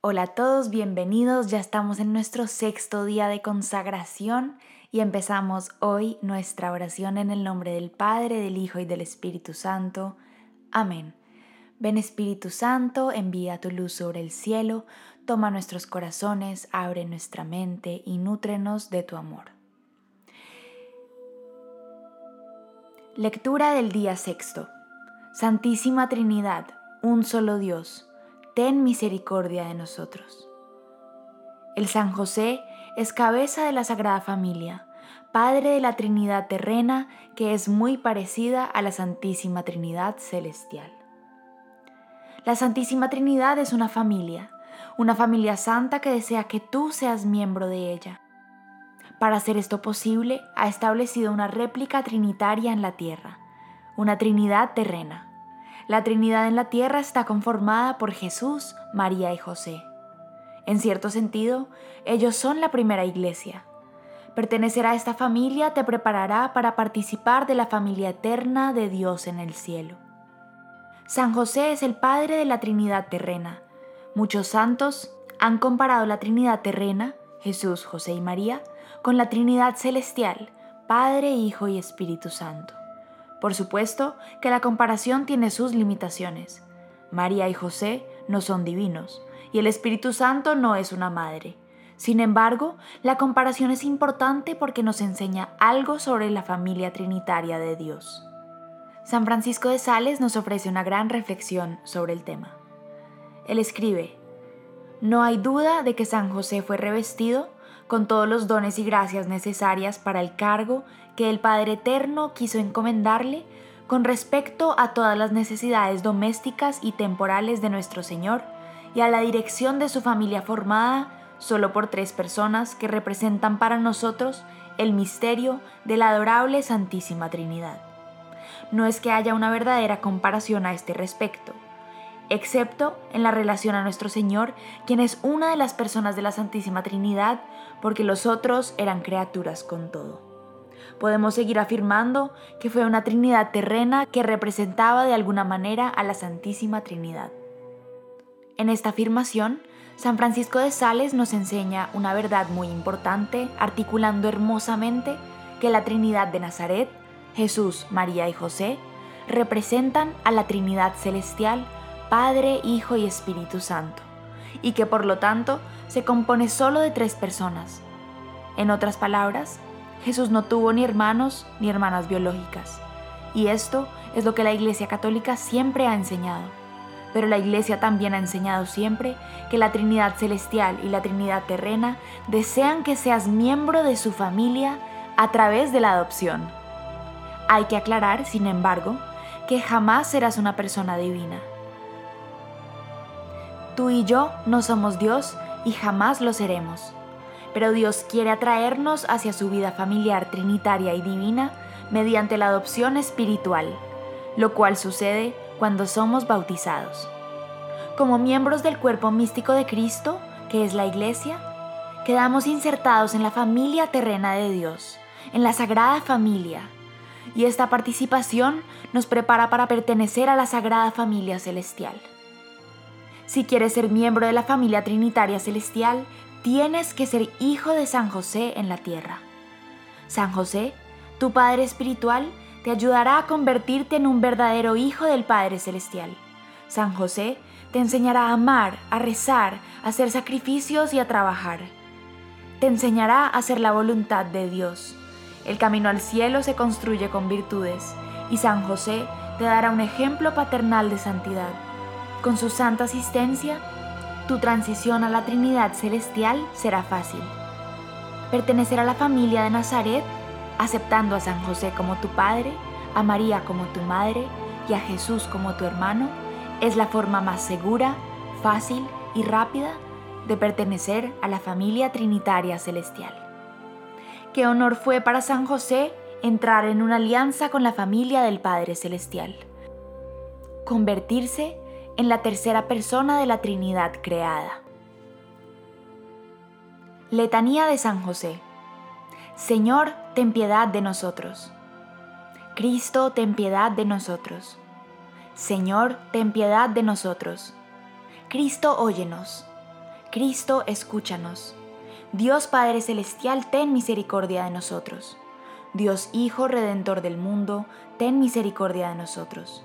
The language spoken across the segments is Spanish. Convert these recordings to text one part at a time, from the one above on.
Hola a todos, bienvenidos. Ya estamos en nuestro sexto día de consagración y empezamos hoy nuestra oración en el nombre del Padre, del Hijo y del Espíritu Santo. Amén. Ven Espíritu Santo, envía tu luz sobre el cielo, toma nuestros corazones, abre nuestra mente y nútrenos de tu amor. Lectura del día sexto. Santísima Trinidad, un solo Dios ten misericordia de nosotros. El San José es cabeza de la Sagrada Familia, Padre de la Trinidad terrena que es muy parecida a la Santísima Trinidad celestial. La Santísima Trinidad es una familia, una familia santa que desea que tú seas miembro de ella. Para hacer esto posible, ha establecido una réplica trinitaria en la tierra, una Trinidad terrena. La Trinidad en la tierra está conformada por Jesús, María y José. En cierto sentido, ellos son la primera iglesia. Pertenecer a esta familia te preparará para participar de la familia eterna de Dios en el cielo. San José es el Padre de la Trinidad terrena. Muchos santos han comparado la Trinidad terrena, Jesús, José y María, con la Trinidad celestial, Padre, Hijo y Espíritu Santo. Por supuesto que la comparación tiene sus limitaciones. María y José no son divinos y el Espíritu Santo no es una madre. Sin embargo, la comparación es importante porque nos enseña algo sobre la familia trinitaria de Dios. San Francisco de Sales nos ofrece una gran reflexión sobre el tema. Él escribe, No hay duda de que San José fue revestido con todos los dones y gracias necesarias para el cargo que el Padre Eterno quiso encomendarle con respecto a todas las necesidades domésticas y temporales de nuestro Señor y a la dirección de su familia formada solo por tres personas que representan para nosotros el misterio de la adorable Santísima Trinidad. No es que haya una verdadera comparación a este respecto, excepto en la relación a nuestro Señor, quien es una de las personas de la Santísima Trinidad, porque los otros eran criaturas con todo. Podemos seguir afirmando que fue una Trinidad terrena que representaba de alguna manera a la Santísima Trinidad. En esta afirmación, San Francisco de Sales nos enseña una verdad muy importante, articulando hermosamente que la Trinidad de Nazaret, Jesús, María y José, representan a la Trinidad celestial Padre, Hijo y Espíritu Santo, y que por lo tanto se compone solo de tres personas. En otras palabras, Jesús no tuvo ni hermanos ni hermanas biológicas, y esto es lo que la Iglesia Católica siempre ha enseñado. Pero la Iglesia también ha enseñado siempre que la Trinidad Celestial y la Trinidad Terrena desean que seas miembro de su familia a través de la adopción. Hay que aclarar, sin embargo, que jamás serás una persona divina Tú y yo no somos Dios y jamás lo seremos. Pero Dios quiere atraernos hacia su vida familiar trinitaria y divina mediante la adopción espiritual, lo cual sucede cuando somos bautizados. Como miembros del cuerpo místico de Cristo, que es la Iglesia, quedamos insertados en la familia terrena de Dios, en la Sagrada Familia, y esta participación nos prepara para pertenecer a la Sagrada Familia Celestial. Si quieres ser miembro de la familia trinitaria celestial, tienes que ser hijo de San José en la tierra. San José, tu Padre Espiritual, te ayudará a convertirte en un verdadero hijo del Padre Celestial. San José te enseñará a amar, a rezar, a hacer sacrificios y a trabajar. Te enseñará a hacer la voluntad de Dios. El camino al cielo se construye con virtudes y San José te dará un ejemplo paternal de santidad. Con su santa asistencia, tu transición a la Trinidad Celestial será fácil. Pertenecer a la familia de Nazaret, aceptando a San José como tu padre, a María como tu madre y a Jesús como tu hermano, es la forma más segura, fácil y rápida de pertenecer a la familia trinitaria celestial. Qué honor fue para San José entrar en una alianza con la familia del Padre Celestial. Convertirse en la tercera persona de la Trinidad creada. Letanía de San José. Señor, ten piedad de nosotros. Cristo, ten piedad de nosotros. Señor, ten piedad de nosotros. Cristo, óyenos. Cristo, escúchanos. Dios Padre Celestial, ten misericordia de nosotros. Dios Hijo Redentor del mundo, ten misericordia de nosotros.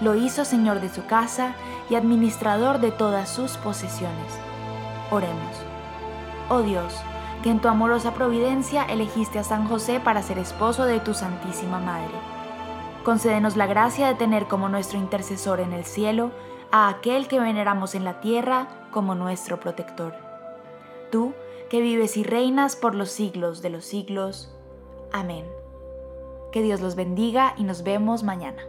Lo hizo Señor de su casa y administrador de todas sus posesiones. Oremos. Oh Dios, que en tu amorosa providencia elegiste a San José para ser esposo de tu Santísima Madre. Concédenos la gracia de tener como nuestro intercesor en el cielo a aquel que veneramos en la tierra como nuestro protector. Tú, que vives y reinas por los siglos de los siglos. Amén. Que Dios los bendiga y nos vemos mañana.